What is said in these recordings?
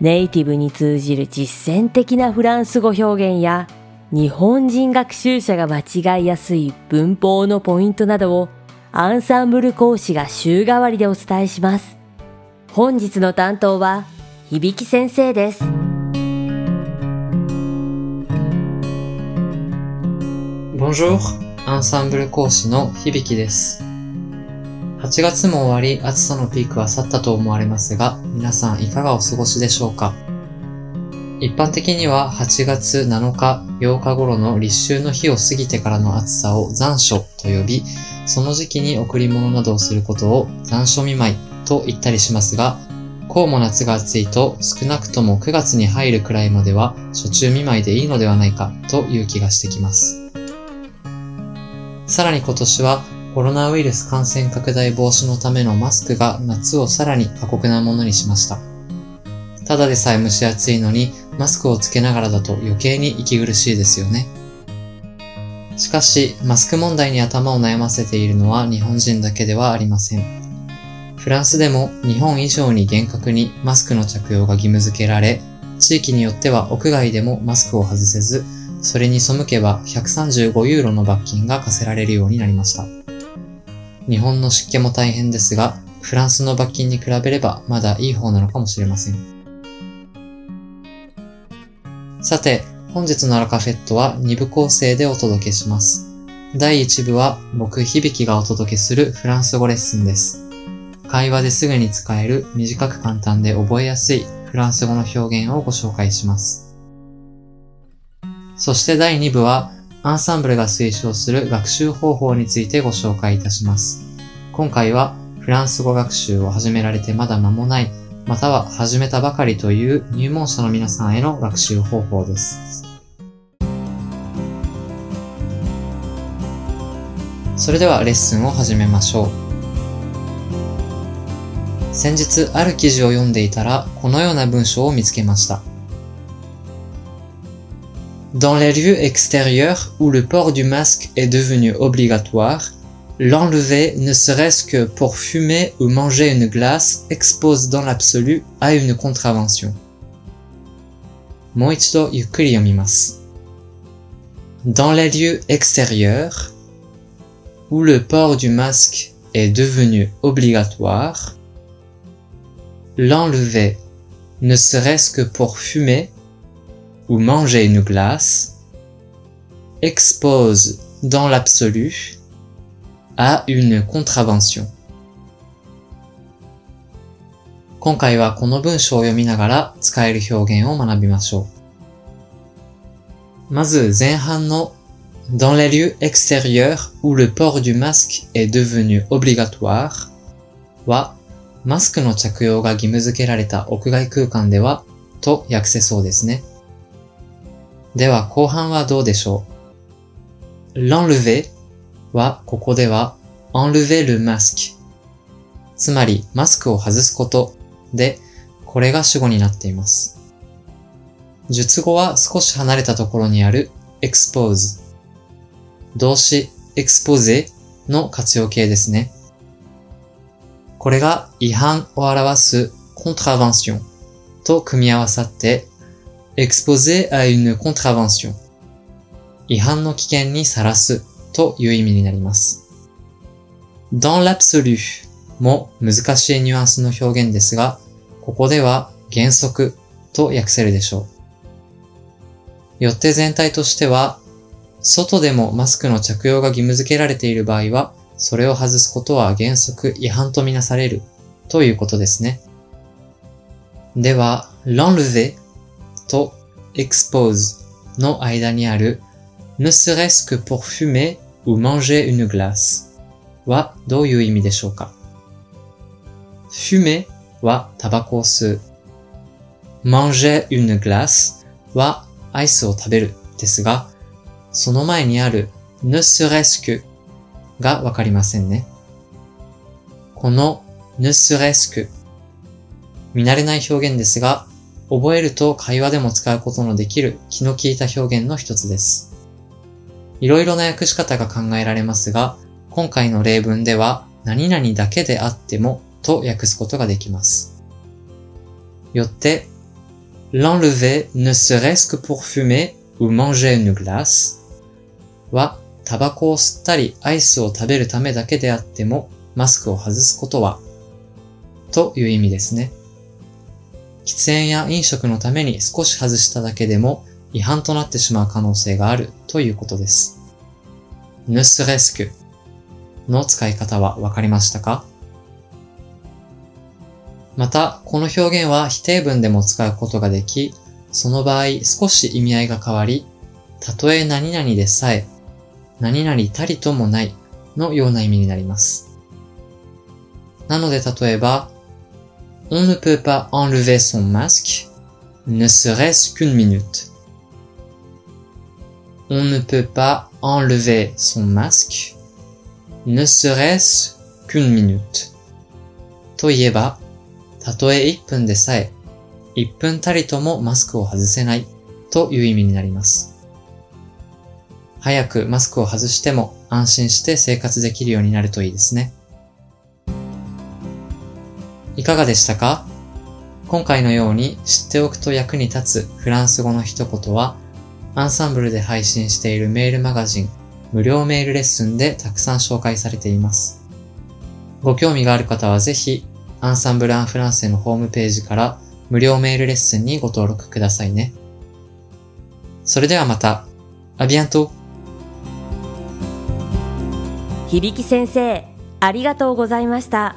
ネイティブに通じる実践的なフランス語表現や日本人学習者が間違いやすい文法のポイントなどをアンサンブル講師が週替わりでお伝えします。本日の担当は響先生です。Bonjour! アンサンブル講師の響です。8月も終わり暑さのピークは去ったと思われますが、皆さんいかがお過ごしでしょうか？一般的には8月7日、8日頃の立秋の日を過ぎてからの暑さを残暑と呼び、その時期に贈り物などをすることを残暑見舞いと言ったりしますが、こうも夏が暑いと少なくとも9月に入るくらいまでは暑中見舞いでいいのではないかという気がしてきます。さらに今年はコロナウイルス感染拡大防止のためのマスクが夏をさらに過酷なものにしました。ただでさえ蒸し暑いのにマスクをつけながらだと余計に息苦しいですよね。しかし、マスク問題に頭を悩ませているのは日本人だけではありません。フランスでも日本以上に厳格にマスクの着用が義務付けられ、地域によっては屋外でもマスクを外せず、それに背けば135ユーロの罰金が課せられるようになりました。日本の湿気も大変ですが、フランスの罰金に比べればまだいい方なのかもしれません。さて、本日のアラカフェットは2部構成でお届けします。第1部は僕響がお届けするフランス語レッスンです。会話ですぐに使える短く簡単で覚えやすいフランス語の表現をご紹介します。そして第2部は、アンサンブルが推奨する学習方法についてご紹介いたします。今回は、フランス語学習を始められてまだ間もない、または始めたばかりという入門者の皆さんへの学習方法です。それではレッスンを始めましょう。先日ある記事を読んでいたら、このような文章を見つけました。Dans les lieux extérieurs où le port du masque est devenu obligatoire, l'enlever ne serait-ce que pour fumer ou manger une glace expose dans l'absolu à une contravention. Dans les lieux extérieurs où le port du masque est devenu obligatoire, l'enlever ne serait-ce que pour fumer ou manger une glace expose dans l'absolu à une contravention. 今回はこの文章を読みながら使える表現を学びましょう。まず前半の Dans les lieux extérieurs où le port du masque est devenu obligatoire はマスクの着用が義務付けられた屋外空間ではと訳せそうですね。 では後半はどうでしょう ?l'enlever はここでは enlever le masque つまりマスクを外すことでこれが主語になっています。述語は少し離れたところにある expose 動詞 exposer の活用形ですね。これが違反を表す contravention と組み合わさって exposer à une contravention 違反の危険にさらすという意味になります。dans l'absolu も難しいニュアンスの表現ですが、ここでは原則と訳せるでしょう。よって全体としては、外でもマスクの着用が義務付けられている場合は、それを外すことは原則違反とみなされるということですね。では、l'enlever と expose の間にある ne serait-ce que pour fumer ou manger une glace はどういう意味でしょうか fumer はタバコを吸う。manger une glace はアイスを食べるですが、その前にある ne serait-ce que がわかりませんね。この ne serait-ce que 見慣れない表現ですが、覚えると会話でも使うことのできる気の利いた表現の一つです。いろいろな訳し方が考えられますが、今回の例文では何々だけであってもと訳すことができます。よって、l'enlever ne serait-ce que pour fumer ou manger une glace は、タバコを吸ったりアイスを食べるためだけであってもマスクを外すことはという意味ですね。喫煙や飲食のために少し外しただけでも違反となってしまう可能性があるということです。ne serait-ce que の使い方はわかりましたか？また、この表現は否定文でも使うことができ、その場合少し意味合いが変わり、たとえ何々でさえ、何々たりともないのような意味になります。なので例えば、On ne peut pas enlever son masque, ne serait-ce qu'une minute. On ne peut pas enlever son masque, ne serait-ce qu'une minute. といえば、たとえ1分でさえ、1分たりともマスクを外せないという意味になります。早くマスクを外しても安心して生活できるようになるといいですね。いかがでしたか？今回のように知っておくと役に立つフランス語の一言は、アンサンブルで配信しているメールマガジン、無料メールレッスンでたくさん紹介されています。ご興味がある方はぜひ、アンサンブル・アン・フランセのホームページから無料メールレッスンにご登録くださいね。それではまた。アビアント響先生、ありがとうございました。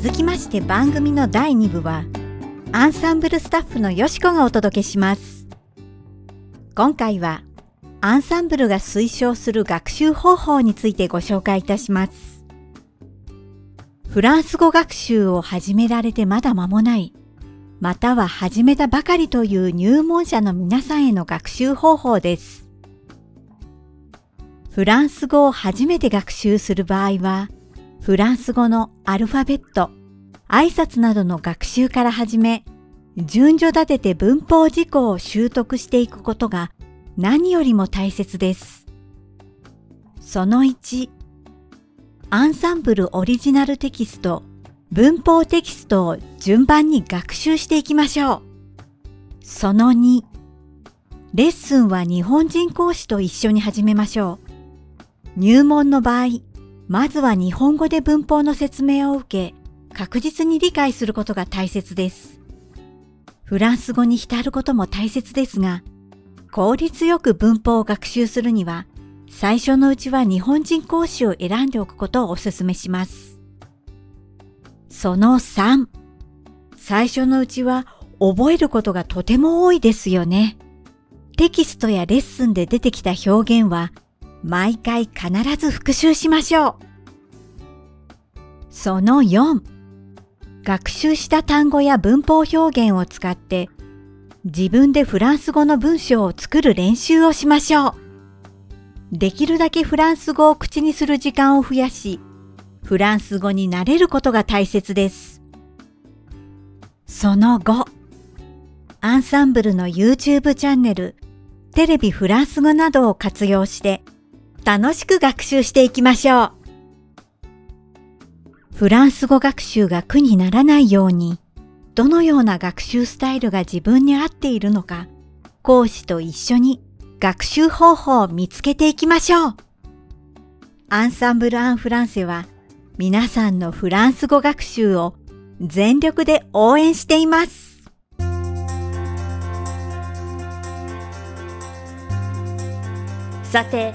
続きまして番組の第2部はアンサンブルスタッフのよしこがお届けします。今回はアンサンブルが推奨する学習方法についてご紹介いたします。フランス語学習を始められてまだ間もないまたは始めたばかりという入門者の皆さんへの学習方法です。フランス語を初めて学習する場合はフランス語のアルファベット、挨拶などの学習から始め、順序立てて文法事項を習得していくことが何よりも大切です。その1、アンサンブルオリジナルテキスト、文法テキストを順番に学習していきましょう。その2、レッスンは日本人講師と一緒に始めましょう。入門の場合、まずは日本語で文法の説明を受け、確実に理解することが大切です。フランス語に浸ることも大切ですが、効率よく文法を学習するには、最初のうちは日本人講師を選んでおくことをお勧めします。その3、最初のうちは覚えることがとても多いですよね。テキストやレッスンで出てきた表現は毎回必ず復習しましょう。その4、学習した単語や文法表現を使って自分でフランス語の文章を作る練習をしましょう。できるだけフランス語を口にする時間を増やし、フランス語に慣れることが大切です。その後、アンサンブルの YouTube チャンネル、テレビフランス語などを活用して、楽しく学習していきましょう。フランス語学習が苦にならないように、どのような学習スタイルが自分に合っているのか、講師と一緒に学習方法を見つけていきましょう。アンサンブル・アン・フランセは、皆さんのフランス語学習を全力で応援しています。さて、